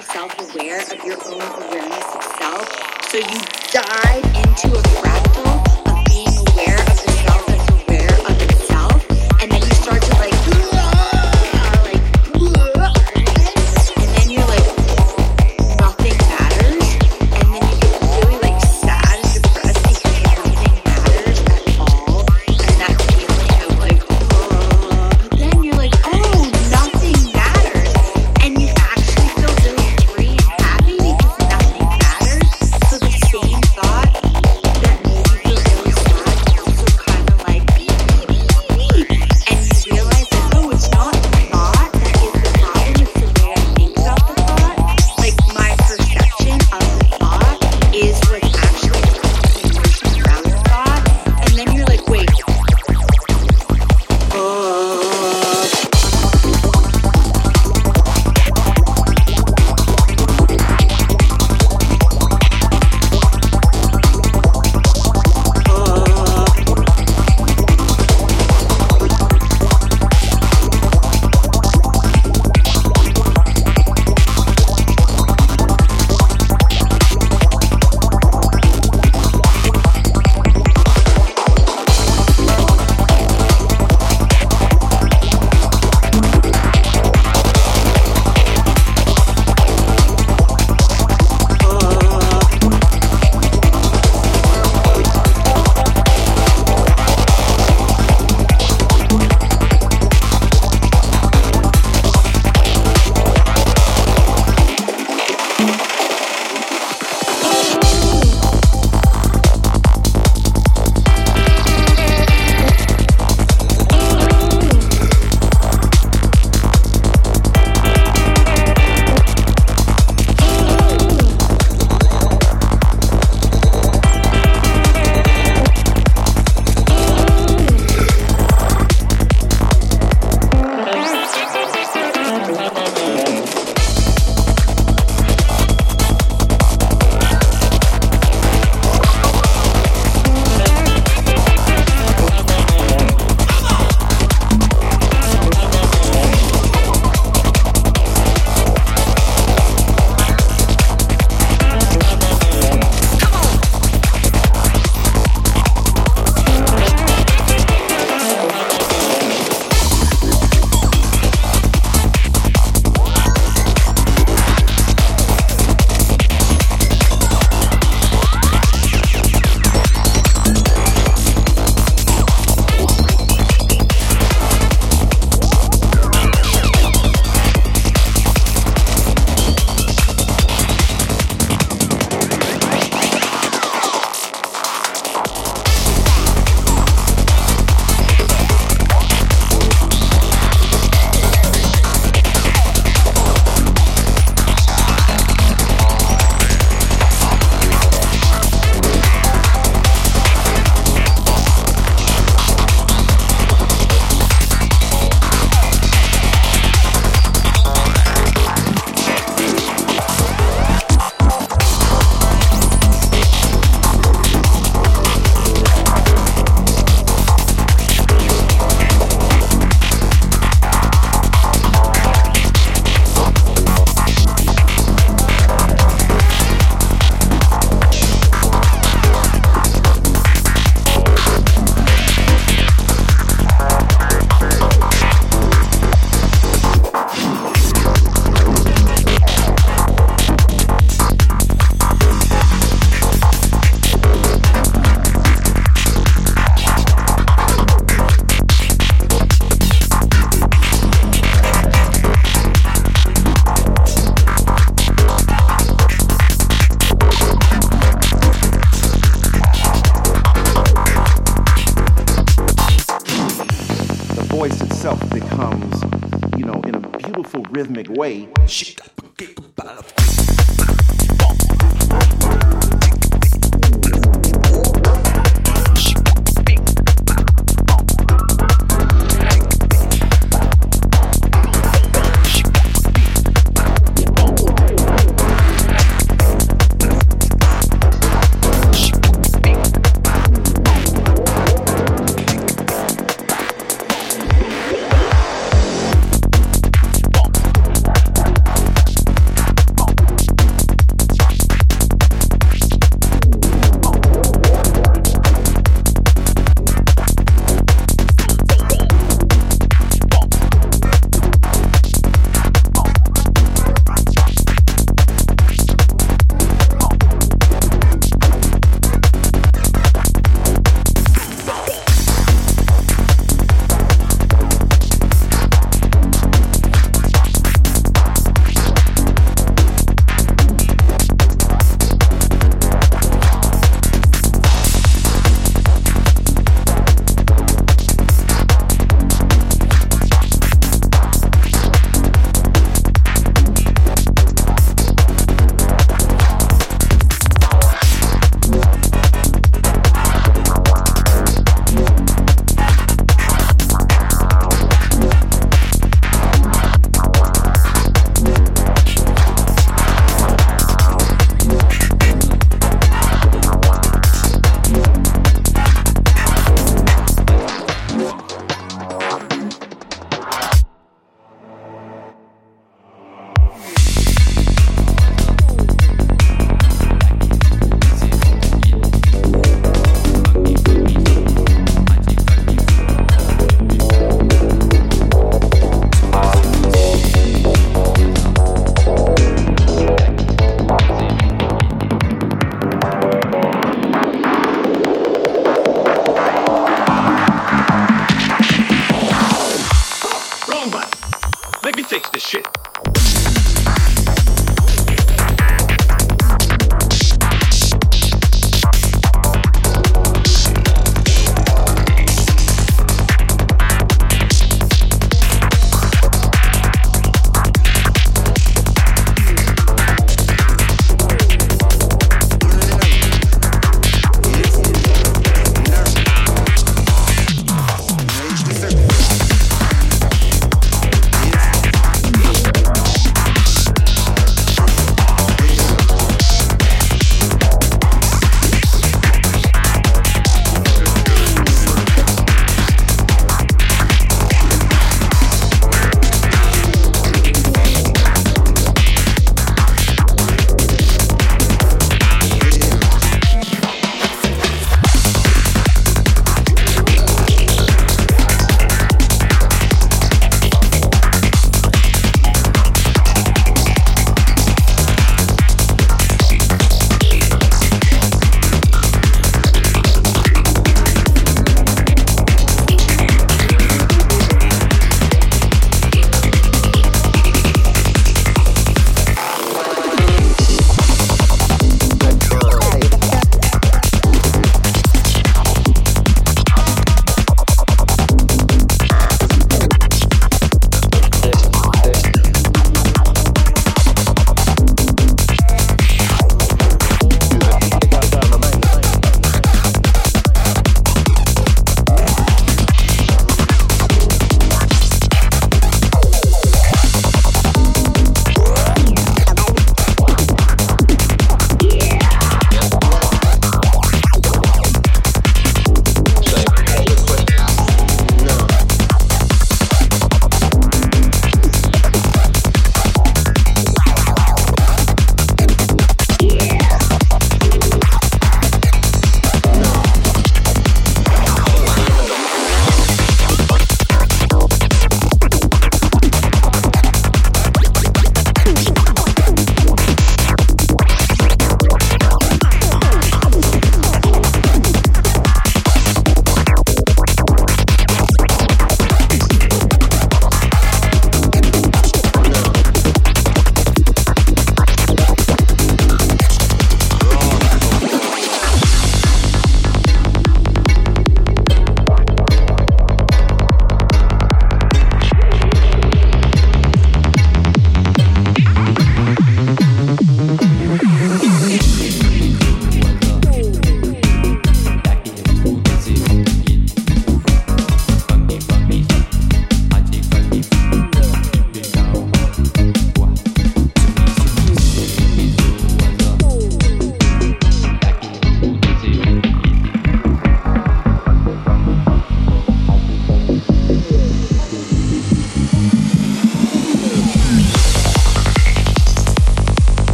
painfully self-aware of your own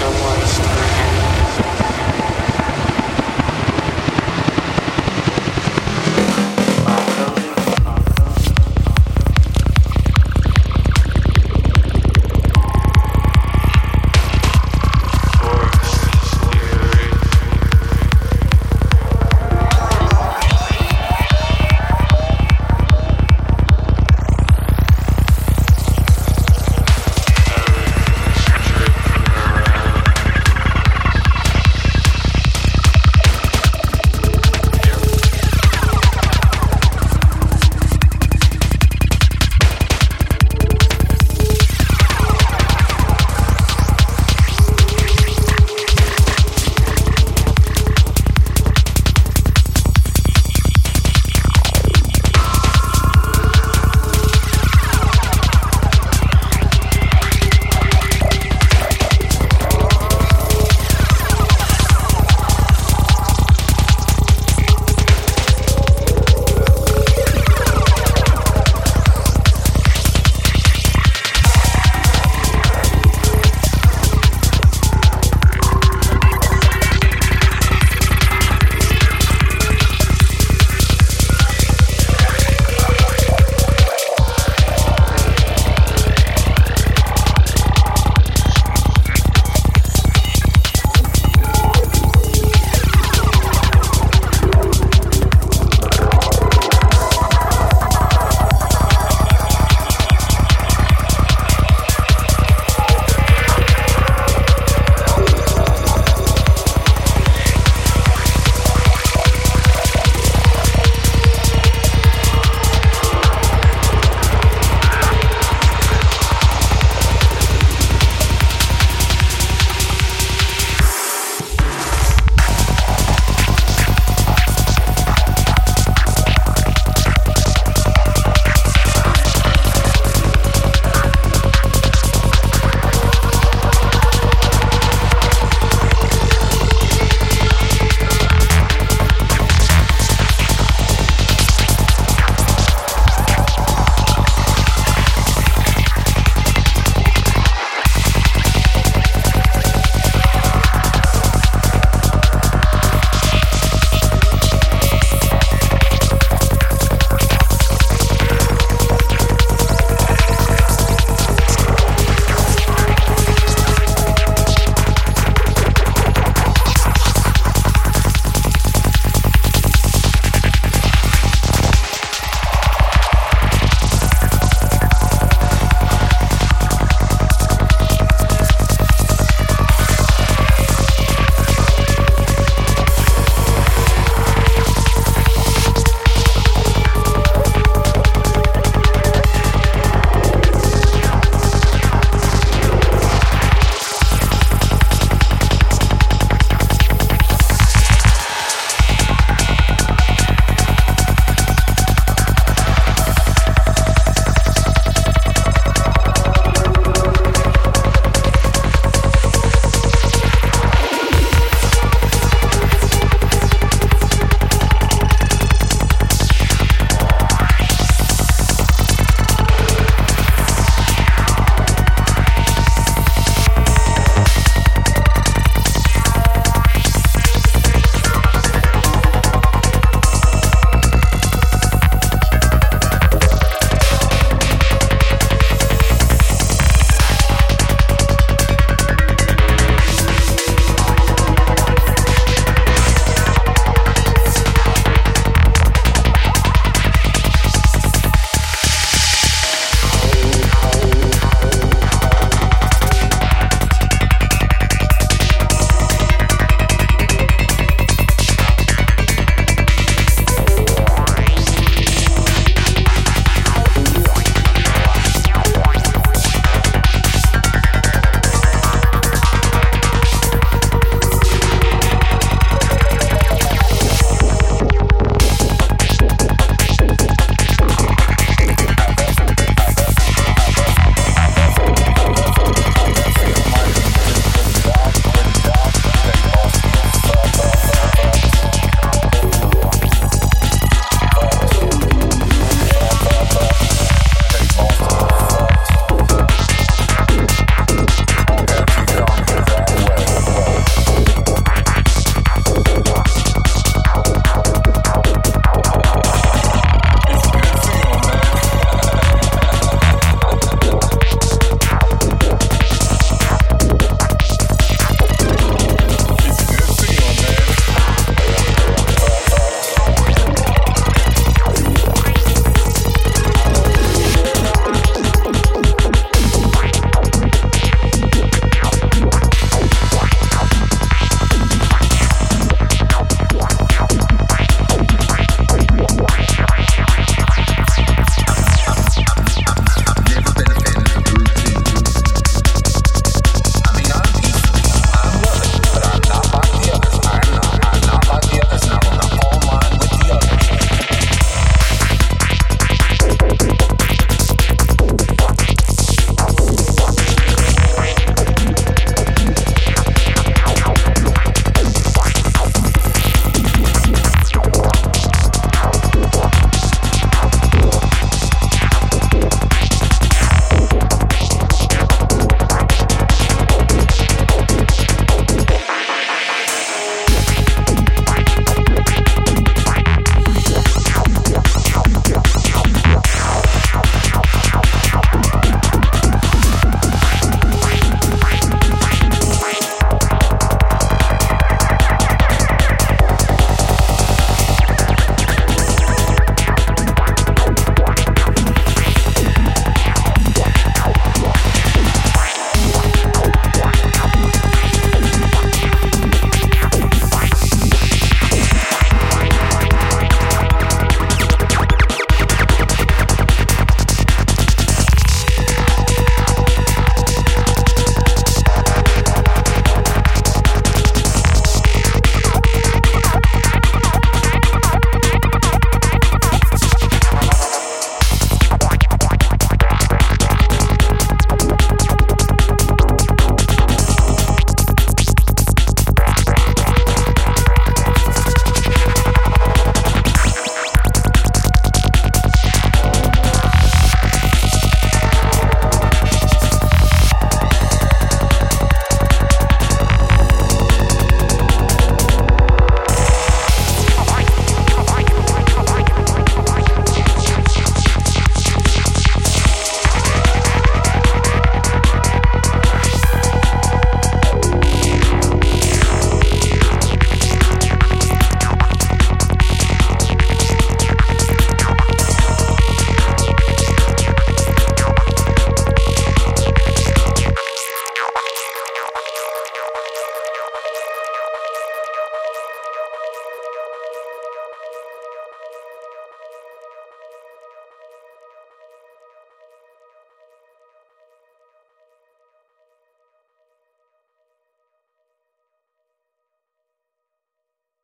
someone's